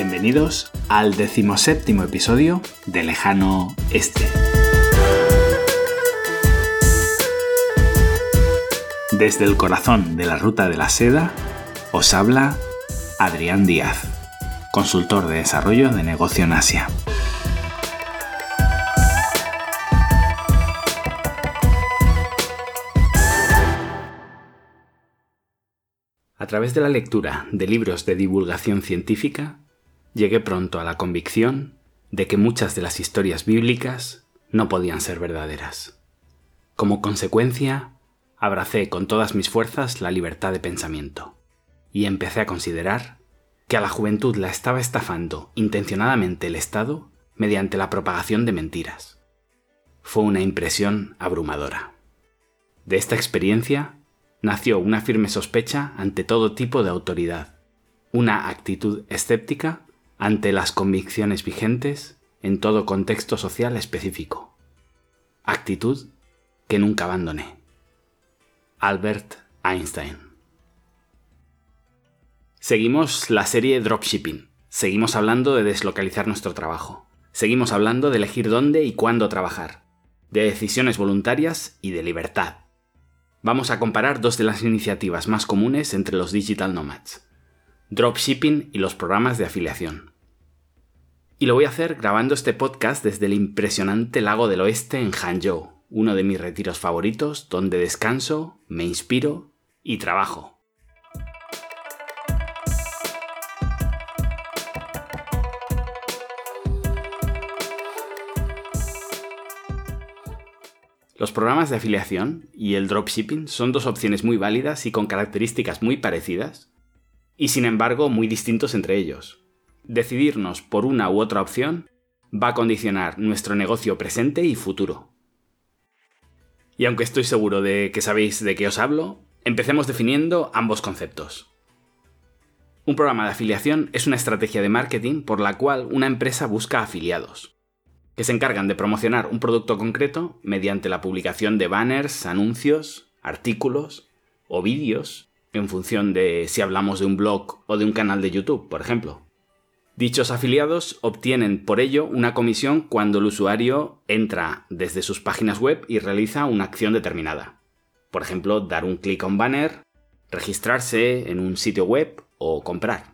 Bienvenidos al decimoséptimo episodio de Lejano Este. Desde el corazón de la Ruta de la Seda, os habla Adrián Díaz, consultor de desarrollo de negocio en Asia. A través de la lectura de libros de divulgación científica, llegué pronto a la convicción de que muchas de las historias bíblicas no podían ser verdaderas. Como consecuencia, abracé con todas mis fuerzas la libertad de pensamiento y empecé a considerar que a la juventud la estaba estafando intencionadamente el Estado mediante la propagación de mentiras. Fue una impresión abrumadora. De esta experiencia nació una firme sospecha ante todo tipo de autoridad, una actitud escéptica ante las convicciones vigentes en todo contexto social específico. Actitud que nunca abandoné. Albert Einstein. Seguimos la serie Dropshipping. Seguimos hablando de deslocalizar nuestro trabajo. Seguimos hablando de elegir dónde y cuándo trabajar. De decisiones voluntarias y de libertad. Vamos a comparar dos de las iniciativas más comunes entre los digital nomads. Dropshipping y los programas de afiliación. Y lo voy a hacer grabando este podcast desde el impresionante lago del oeste en Hangzhou, uno de mis retiros favoritos donde descanso, me inspiro y trabajo. Los programas de afiliación y el dropshipping son dos opciones muy válidas y con características muy parecidas, y sin embargo muy distintos entre ellos. Decidirnos por una u otra opción va a condicionar nuestro negocio presente y futuro. Y aunque estoy seguro de que sabéis de qué os hablo, empecemos definiendo ambos conceptos. Un programa de afiliación es una estrategia de marketing por la cual una empresa busca afiliados, que se encargan de promocionar un producto concreto mediante la publicación de banners, anuncios, artículos o vídeos, en función de si hablamos de un blog o de un canal de YouTube, por ejemplo. Dichos afiliados obtienen por ello una comisión cuando el usuario entra desde sus páginas web y realiza una acción determinada. Por ejemplo, dar un clic a un banner, registrarse en un sitio web o comprar.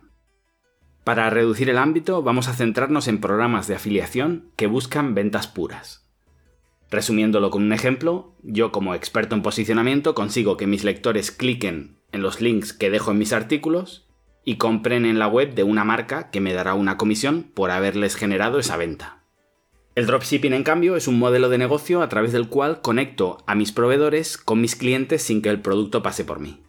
Para reducir el ámbito vamos a centrarnos en programas de afiliación que buscan ventas puras. Resumiéndolo con un ejemplo, yo como experto en posicionamiento consigo que mis lectores cliquen en los links que dejo en mis artículos y compren en la web de una marca que me dará una comisión por haberles generado esa venta. El dropshipping, en cambio, es un modelo de negocio a través del cual conecto a mis proveedores con mis clientes sin que el producto pase por mí.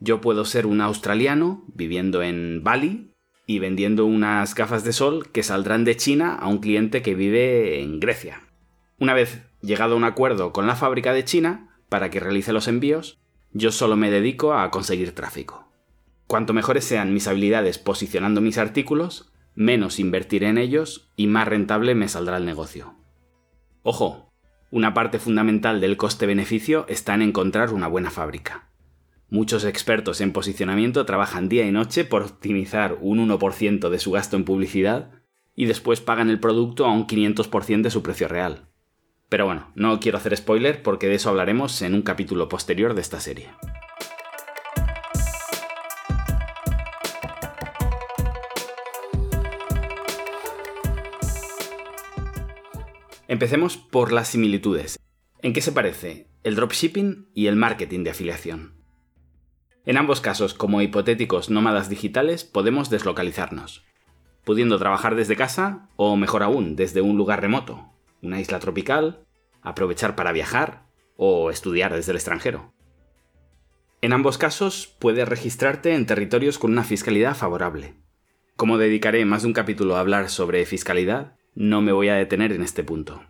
Yo puedo ser un australiano viviendo en Bali y vendiendo unas gafas de sol que saldrán de China a un cliente que vive en Grecia. Una vez llegado a un acuerdo con la fábrica de China para que realice los envíos, yo solo me dedico a conseguir tráfico. Cuanto mejores sean mis habilidades posicionando mis artículos, menos invertiré en ellos y más rentable me saldrá el negocio. Ojo, una parte fundamental del coste-beneficio está en encontrar una buena fábrica. Muchos expertos en posicionamiento trabajan día y noche por optimizar un 1% de su gasto en publicidad y después pagan el producto a un 500% de su precio real. Pero bueno, no quiero hacer spoiler porque de eso hablaremos en un capítulo posterior de esta serie. Empecemos por las similitudes. ¿En qué se parece el dropshipping y el marketing de afiliación? En ambos casos, como hipotéticos nómadas digitales, podemos deslocalizarnos, pudiendo trabajar desde casa o, mejor aún, desde un lugar remoto, una isla tropical, aprovechar para viajar o estudiar desde el extranjero. En ambos casos, puedes registrarte en territorios con una fiscalidad favorable. Como dedicaré más de un capítulo a hablar sobre fiscalidad, no me voy a detener en este punto.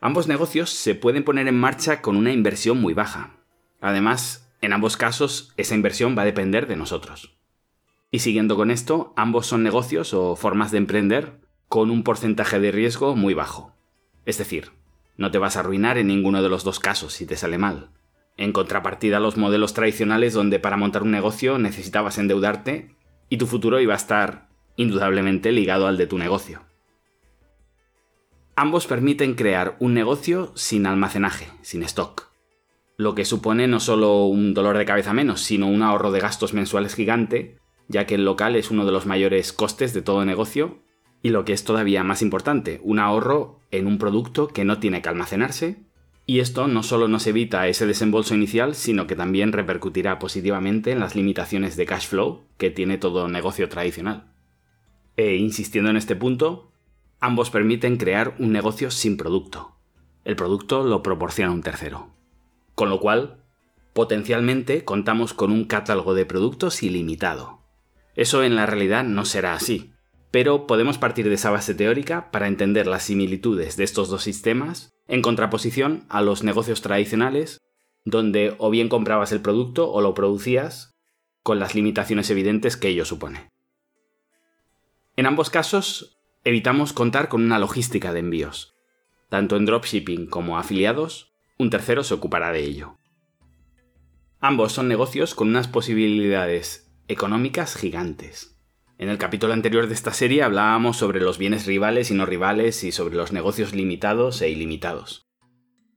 Ambos negocios se pueden poner en marcha con una inversión muy baja. Además, en ambos casos, esa inversión va a depender de nosotros. Y siguiendo con esto, ambos son negocios o formas de emprender con un porcentaje de riesgo muy bajo. Es decir, no te vas a arruinar en ninguno de los dos casos si te sale mal. En contrapartida los modelos tradicionales donde para montar un negocio necesitabas endeudarte y tu futuro iba a estar indudablemente ligado al de tu negocio. Ambos permiten crear un negocio sin almacenaje, sin stock, lo que supone no solo un dolor de cabeza menos, sino un ahorro de gastos mensuales gigante, ya que el local es uno de los mayores costes de todo negocio, y lo que es todavía más importante, un ahorro en un producto que no tiene que almacenarse, y esto no solo nos evita ese desembolso inicial, sino que también repercutirá positivamente en las limitaciones de cash flow que tiene todo negocio tradicional. E insistiendo en este punto, ambos permiten crear un negocio sin producto. El producto lo proporciona un tercero. Con lo cual, potencialmente contamos con un catálogo de productos ilimitado. Eso en la realidad no será así, pero podemos partir de esa base teórica para entender las similitudes de estos dos sistemas en contraposición a los negocios tradicionales, donde o bien comprabas el producto o lo producías, con las limitaciones evidentes que ello supone. En ambos casos, evitamos contar con una logística de envíos. Tanto en dropshipping como afiliados, un tercero se ocupará de ello. Ambos son negocios con unas posibilidades económicas gigantes. En el capítulo anterior de esta serie hablábamos sobre los bienes rivales y no rivales y sobre los negocios limitados e ilimitados.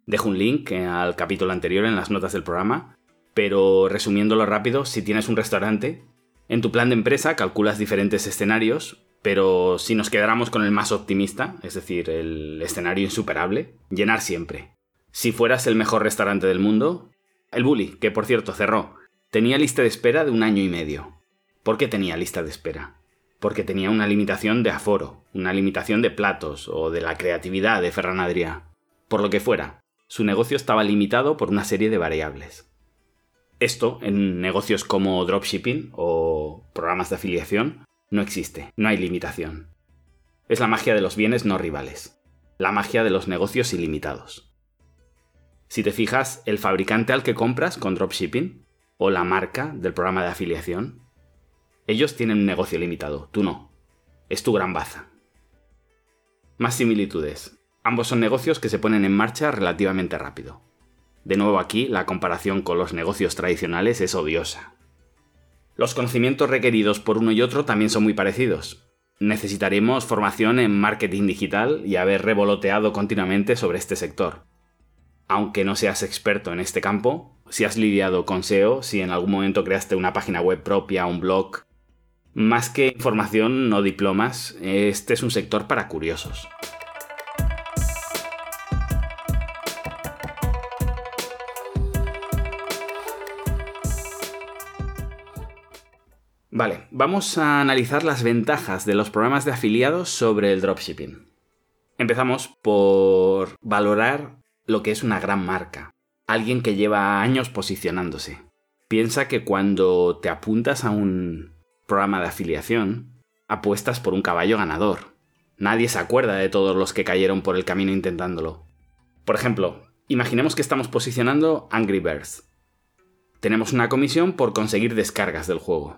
Dejo un link al capítulo anterior en las notas del programa, pero resumiéndolo rápido, si tienes un restaurante, en tu plan de empresa calculas diferentes escenarios pero si nos quedáramos con el más optimista, es decir, el escenario insuperable, llenar siempre. Si fueras el mejor restaurante del mundo, el Bully, que por cierto cerró, tenía lista de espera de un año y medio. ¿Por qué tenía lista de espera? Porque tenía una limitación de aforo, una limitación de platos o de la creatividad de Ferran Adrià. Por lo que fuera, su negocio estaba limitado por una serie de variables. Esto, en negocios como dropshipping o programas de afiliación, no existe, no hay limitación. Es la magia de los bienes no rivales, la magia de los negocios ilimitados. Si te fijas, el fabricante al que compras con dropshipping o la marca del programa de afiliación, ellos tienen un negocio limitado, tú no. Es tu gran baza. Más similitudes. Ambos son negocios que se ponen en marcha relativamente rápido. De nuevo aquí, la comparación con los negocios tradicionales es odiosa. Los conocimientos requeridos por uno y otro también son muy parecidos. Necesitaremos formación en marketing digital y haber revoloteado continuamente sobre este sector. Aunque no seas experto en este campo, si has lidiado con SEO, si en algún momento creaste una página web propia, un blog, más que información, no diplomas, este es un sector para curiosos. Vale, vamos a analizar las ventajas de los programas de afiliados sobre el dropshipping. Empezamos por valorar lo que es una gran marca, alguien que lleva años posicionándose. Piensa que cuando te apuntas a un programa de afiliación, apuestas por un caballo ganador. Nadie se acuerda de todos los que cayeron por el camino intentándolo. Por ejemplo, imaginemos que estamos posicionando Angry Birds. Tenemos una comisión por conseguir descargas del juego.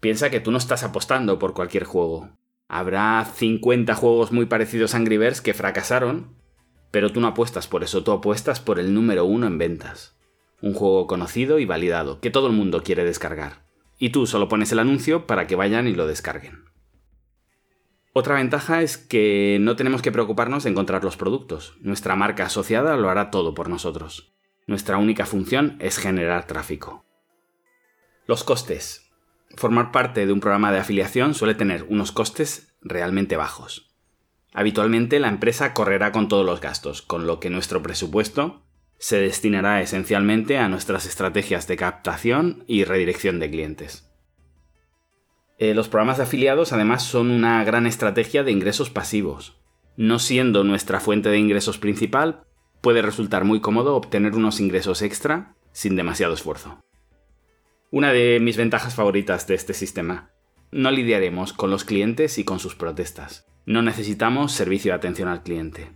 Piensa que tú no estás apostando por cualquier juego. Habrá 50 juegos muy parecidos a Angry Birds que fracasaron, pero tú no apuestas por eso, tú apuestas por el número uno en ventas. Un juego conocido y validado, que todo el mundo quiere descargar. Y tú solo pones el anuncio para que vayan y lo descarguen. Otra ventaja es que no tenemos que preocuparnos de encontrar los productos. Nuestra marca asociada lo hará todo por nosotros. Nuestra única función es generar tráfico. Los costes. Formar parte de un programa de afiliación suele tener unos costes realmente bajos. Habitualmente la empresa correrá con todos los gastos, con lo que nuestro presupuesto se destinará esencialmente a nuestras estrategias de captación y redirección de clientes. Eh, los programas de afiliados además son una gran estrategia de ingresos pasivos. No siendo nuestra fuente de ingresos principal, puede resultar muy cómodo obtener unos ingresos extra sin demasiado esfuerzo. Una de mis ventajas favoritas de este sistema. No lidiaremos con los clientes y con sus protestas. No necesitamos servicio de atención al cliente.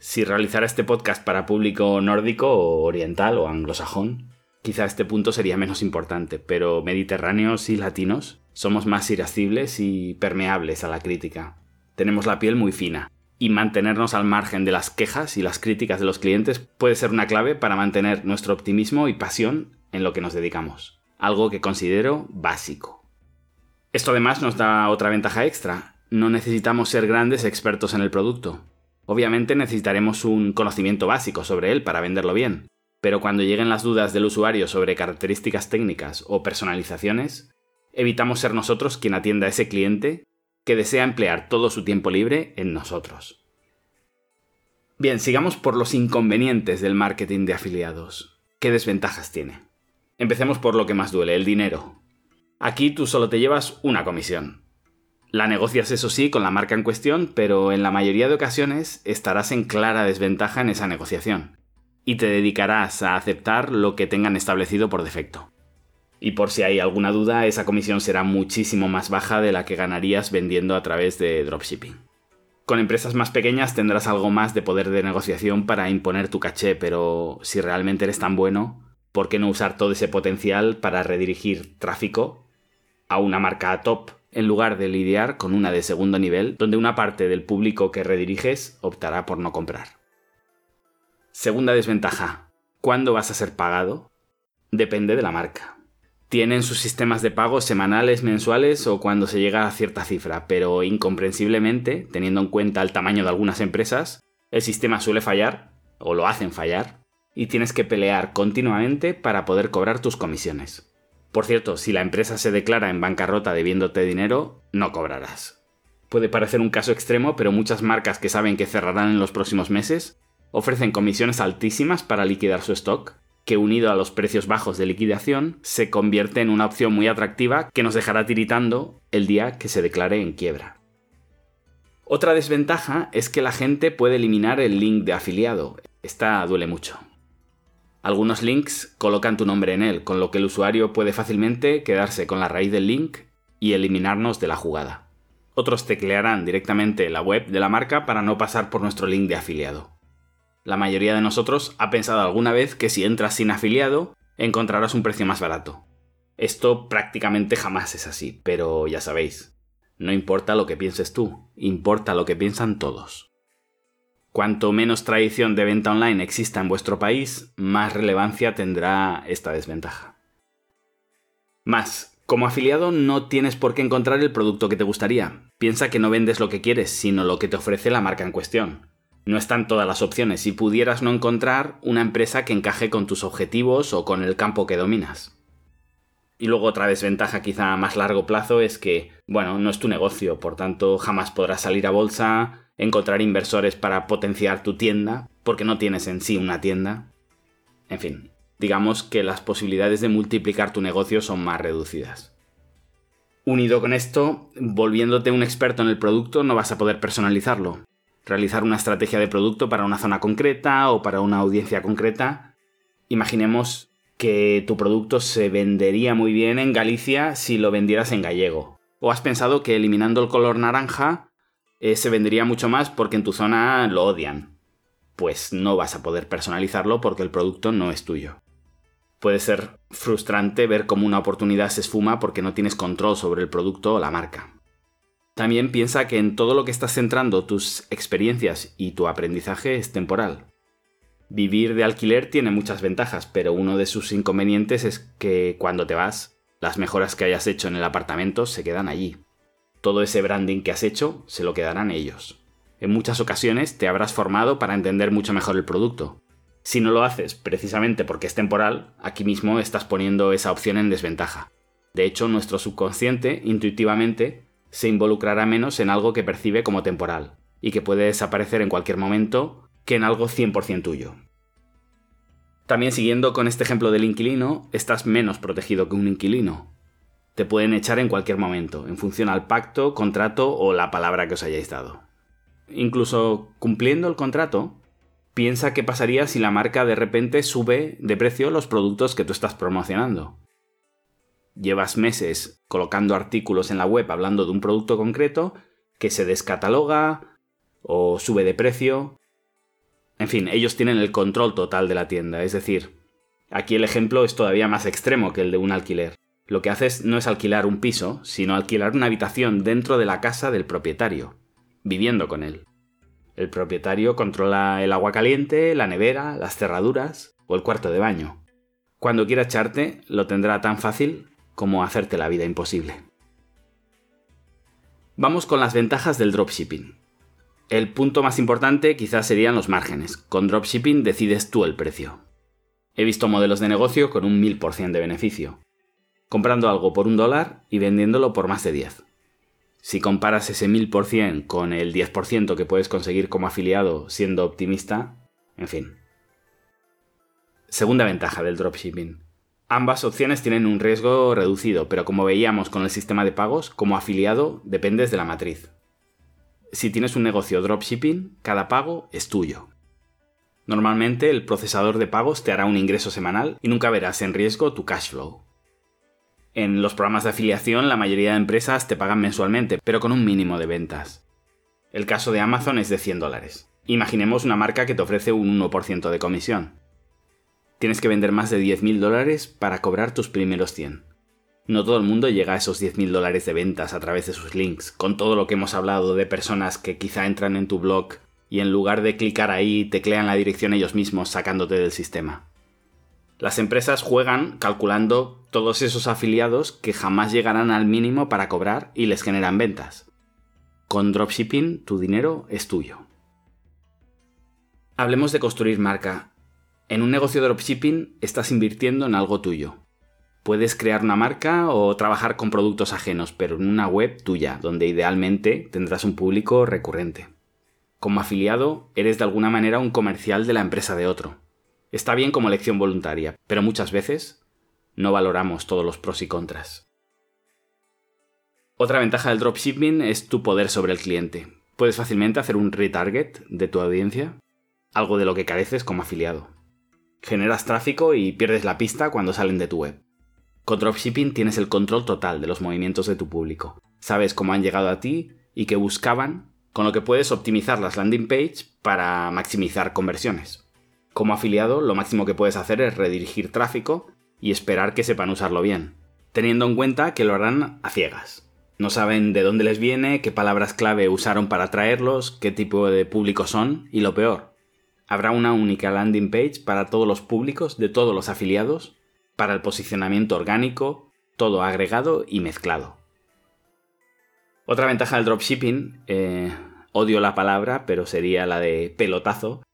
Si realizara este podcast para público nórdico o oriental o anglosajón, quizá este punto sería menos importante, pero mediterráneos y latinos somos más irascibles y permeables a la crítica. Tenemos la piel muy fina, y mantenernos al margen de las quejas y las críticas de los clientes puede ser una clave para mantener nuestro optimismo y pasión en lo que nos dedicamos algo que considero básico. Esto además nos da otra ventaja extra. No necesitamos ser grandes expertos en el producto. Obviamente necesitaremos un conocimiento básico sobre él para venderlo bien, pero cuando lleguen las dudas del usuario sobre características técnicas o personalizaciones, evitamos ser nosotros quien atienda a ese cliente que desea emplear todo su tiempo libre en nosotros. Bien, sigamos por los inconvenientes del marketing de afiliados. ¿Qué desventajas tiene? Empecemos por lo que más duele, el dinero. Aquí tú solo te llevas una comisión. La negocias eso sí con la marca en cuestión, pero en la mayoría de ocasiones estarás en clara desventaja en esa negociación, y te dedicarás a aceptar lo que tengan establecido por defecto. Y por si hay alguna duda, esa comisión será muchísimo más baja de la que ganarías vendiendo a través de dropshipping. Con empresas más pequeñas tendrás algo más de poder de negociación para imponer tu caché, pero si realmente eres tan bueno, ¿por qué no usar todo ese potencial para redirigir tráfico a una marca top en lugar de lidiar con una de segundo nivel donde una parte del público que rediriges optará por no comprar. Segunda desventaja. ¿Cuándo vas a ser pagado? Depende de la marca. Tienen sus sistemas de pago semanales, mensuales o cuando se llega a cierta cifra, pero incomprensiblemente, teniendo en cuenta el tamaño de algunas empresas, el sistema suele fallar, o lo hacen fallar, y tienes que pelear continuamente para poder cobrar tus comisiones. Por cierto, si la empresa se declara en bancarrota debiéndote dinero, no cobrarás. Puede parecer un caso extremo, pero muchas marcas que saben que cerrarán en los próximos meses ofrecen comisiones altísimas para liquidar su stock, que unido a los precios bajos de liquidación se convierte en una opción muy atractiva que nos dejará tiritando el día que se declare en quiebra. Otra desventaja es que la gente puede eliminar el link de afiliado. Esta duele mucho. Algunos links colocan tu nombre en él, con lo que el usuario puede fácilmente quedarse con la raíz del link y eliminarnos de la jugada. Otros teclearán directamente la web de la marca para no pasar por nuestro link de afiliado. La mayoría de nosotros ha pensado alguna vez que si entras sin afiliado, encontrarás un precio más barato. Esto prácticamente jamás es así, pero ya sabéis, no importa lo que pienses tú, importa lo que piensan todos. Cuanto menos tradición de venta online exista en vuestro país, más relevancia tendrá esta desventaja. Más, como afiliado no tienes por qué encontrar el producto que te gustaría. Piensa que no vendes lo que quieres, sino lo que te ofrece la marca en cuestión. No están todas las opciones si pudieras no encontrar una empresa que encaje con tus objetivos o con el campo que dominas. Y luego otra desventaja quizá a más largo plazo es que, bueno, no es tu negocio, por tanto jamás podrás salir a bolsa, encontrar inversores para potenciar tu tienda, porque no tienes en sí una tienda. En fin, digamos que las posibilidades de multiplicar tu negocio son más reducidas. Unido con esto, volviéndote un experto en el producto, no vas a poder personalizarlo. Realizar una estrategia de producto para una zona concreta o para una audiencia concreta. Imaginemos que tu producto se vendería muy bien en Galicia si lo vendieras en gallego. ¿O has pensado que eliminando el color naranja eh, se vendería mucho más porque en tu zona lo odian. Pues no vas a poder personalizarlo porque el producto no es tuyo. Puede ser frustrante ver cómo una oportunidad se esfuma porque no tienes control sobre el producto o la marca. También piensa que en todo lo que estás centrando tus experiencias y tu aprendizaje es temporal. Vivir de alquiler tiene muchas ventajas, pero uno de sus inconvenientes es que cuando te vas, las mejoras que hayas hecho en el apartamento se quedan allí todo ese branding que has hecho se lo quedarán ellos. En muchas ocasiones te habrás formado para entender mucho mejor el producto. Si no lo haces precisamente porque es temporal, aquí mismo estás poniendo esa opción en desventaja. De hecho, nuestro subconsciente, intuitivamente, se involucrará menos en algo que percibe como temporal, y que puede desaparecer en cualquier momento, que en algo 100% tuyo. También siguiendo con este ejemplo del inquilino, estás menos protegido que un inquilino, te pueden echar en cualquier momento, en función al pacto, contrato o la palabra que os hayáis dado. Incluso cumpliendo el contrato, piensa qué pasaría si la marca de repente sube de precio los productos que tú estás promocionando. Llevas meses colocando artículos en la web hablando de un producto concreto que se descataloga o sube de precio. En fin, ellos tienen el control total de la tienda, es decir, aquí el ejemplo es todavía más extremo que el de un alquiler lo que haces no es alquilar un piso, sino alquilar una habitación dentro de la casa del propietario, viviendo con él. El propietario controla el agua caliente, la nevera, las cerraduras o el cuarto de baño. Cuando quiera echarte, lo tendrá tan fácil como hacerte la vida imposible. Vamos con las ventajas del dropshipping. El punto más importante quizás serían los márgenes. Con dropshipping decides tú el precio. He visto modelos de negocio con un 1000% de beneficio. Comprando algo por un dólar y vendiéndolo por más de 10. Si comparas ese 1000% con el 10% que puedes conseguir como afiliado siendo optimista, en fin. Segunda ventaja del dropshipping. Ambas opciones tienen un riesgo reducido, pero como veíamos con el sistema de pagos, como afiliado dependes de la matriz. Si tienes un negocio dropshipping, cada pago es tuyo. Normalmente el procesador de pagos te hará un ingreso semanal y nunca verás en riesgo tu cash flow. En los programas de afiliación la mayoría de empresas te pagan mensualmente, pero con un mínimo de ventas. El caso de Amazon es de 100 dólares. Imaginemos una marca que te ofrece un 1% de comisión tienes que vender más de 10.000 dólares para cobrar tus primeros 100. No todo el mundo llega a esos 10.000 dólares de ventas a través de sus links, con todo lo que hemos hablado de personas que quizá entran en tu blog y en lugar de clicar ahí teclean la dirección ellos mismos sacándote del sistema. Las empresas juegan calculando todos esos afiliados que jamás llegarán al mínimo para cobrar y les generan ventas. Con dropshipping tu dinero es tuyo. Hablemos de construir marca en un negocio de dropshipping estás invirtiendo en algo tuyo. Puedes crear una marca o trabajar con productos ajenos, pero en una web tuya, donde idealmente tendrás un público recurrente. Como afiliado, eres de alguna manera un comercial de la empresa de otro. Está bien como elección voluntaria, pero muchas veces no valoramos todos los pros y contras. Otra ventaja del dropshipping es tu poder sobre el cliente. Puedes fácilmente hacer un retarget de tu audiencia, algo de lo que careces como afiliado generas tráfico y pierdes la pista cuando salen de tu web. Con dropshipping tienes el control total de los movimientos de tu público. Sabes cómo han llegado a ti y qué buscaban, con lo que puedes optimizar las landing page para maximizar conversiones. Como afiliado, lo máximo que puedes hacer es redirigir tráfico y esperar que sepan usarlo bien, teniendo en cuenta que lo harán a ciegas. No saben de dónde les viene, qué palabras clave usaron para atraerlos, qué tipo de público son y lo peor, Habrá una única landing page para todos los públicos de todos los afiliados, para el posicionamiento orgánico, todo agregado y mezclado. Otra ventaja del dropshipping, eh, odio la palabra, pero sería la de pelotazo.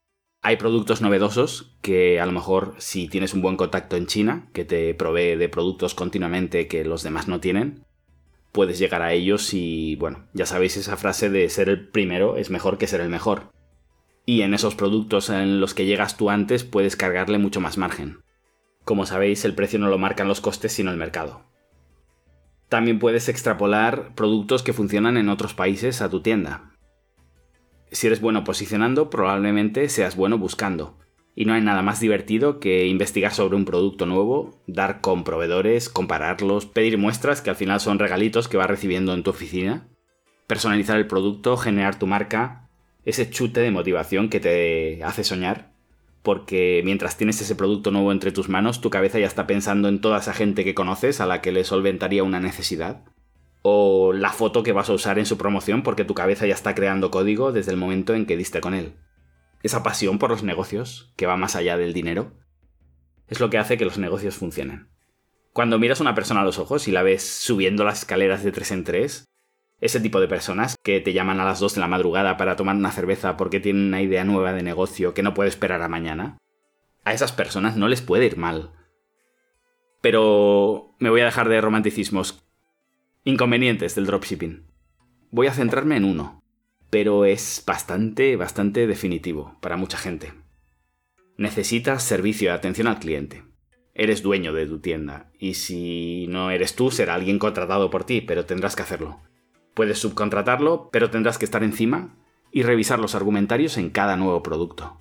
Hay productos novedosos que a lo mejor si tienes un buen contacto en China, que te provee de productos continuamente que los demás no tienen, puedes llegar a ellos y, bueno, ya sabéis esa frase de ser el primero es mejor que ser el mejor y en esos productos en los que llegas tú antes puedes cargarle mucho más margen. Como sabéis, el precio no lo marcan los costes sino el mercado. También puedes extrapolar productos que funcionan en otros países a tu tienda. Si eres bueno posicionando, probablemente seas bueno buscando. Y no hay nada más divertido que investigar sobre un producto nuevo, dar con proveedores, compararlos, pedir muestras que al final son regalitos que vas recibiendo en tu oficina, personalizar el producto, generar tu marca, ese chute de motivación que te hace soñar, porque mientras tienes ese producto nuevo entre tus manos, tu cabeza ya está pensando en toda esa gente que conoces a la que le solventaría una necesidad. O la foto que vas a usar en su promoción porque tu cabeza ya está creando código desde el momento en que diste con él. Esa pasión por los negocios, que va más allá del dinero, es lo que hace que los negocios funcionen. Cuando miras a una persona a los ojos y la ves subiendo las escaleras de tres en tres, ese tipo de personas que te llaman a las 2 de la madrugada para tomar una cerveza porque tienen una idea nueva de negocio que no puede esperar a mañana. A esas personas no les puede ir mal. Pero me voy a dejar de romanticismos. Inconvenientes del dropshipping. Voy a centrarme en uno, pero es bastante, bastante definitivo para mucha gente. Necesitas servicio de atención al cliente. Eres dueño de tu tienda, y si no eres tú, será alguien contratado por ti, pero tendrás que hacerlo. Puedes subcontratarlo, pero tendrás que estar encima y revisar los argumentarios en cada nuevo producto.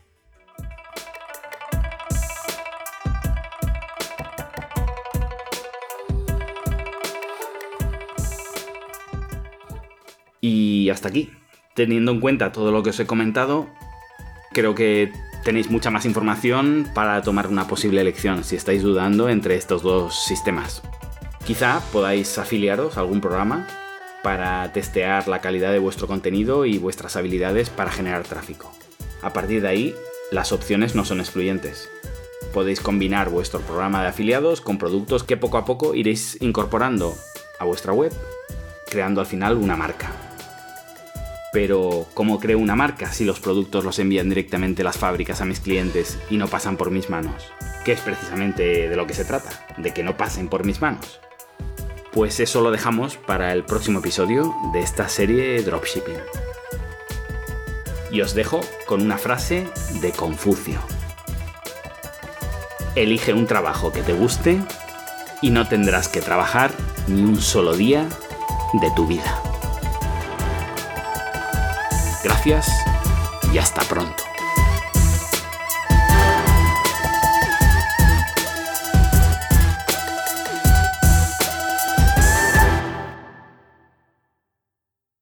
Y hasta aquí. Teniendo en cuenta todo lo que os he comentado, creo que tenéis mucha más información para tomar una posible elección si estáis dudando entre estos dos sistemas. Quizá podáis afiliaros a algún programa para testear la calidad de vuestro contenido y vuestras habilidades para generar tráfico. A partir de ahí, las opciones no son excluyentes. Podéis combinar vuestro programa de afiliados con productos que poco a poco iréis incorporando a vuestra web, creando al final una marca. Pero, ¿cómo creo una marca si los productos los envían directamente las fábricas a mis clientes y no pasan por mis manos? Que es precisamente de lo que se trata, de que no pasen por mis manos. Pues eso lo dejamos para el próximo episodio de esta serie Dropshipping. Y os dejo con una frase de Confucio. Elige un trabajo que te guste y no tendrás que trabajar ni un solo día de tu vida. Y hasta pronto.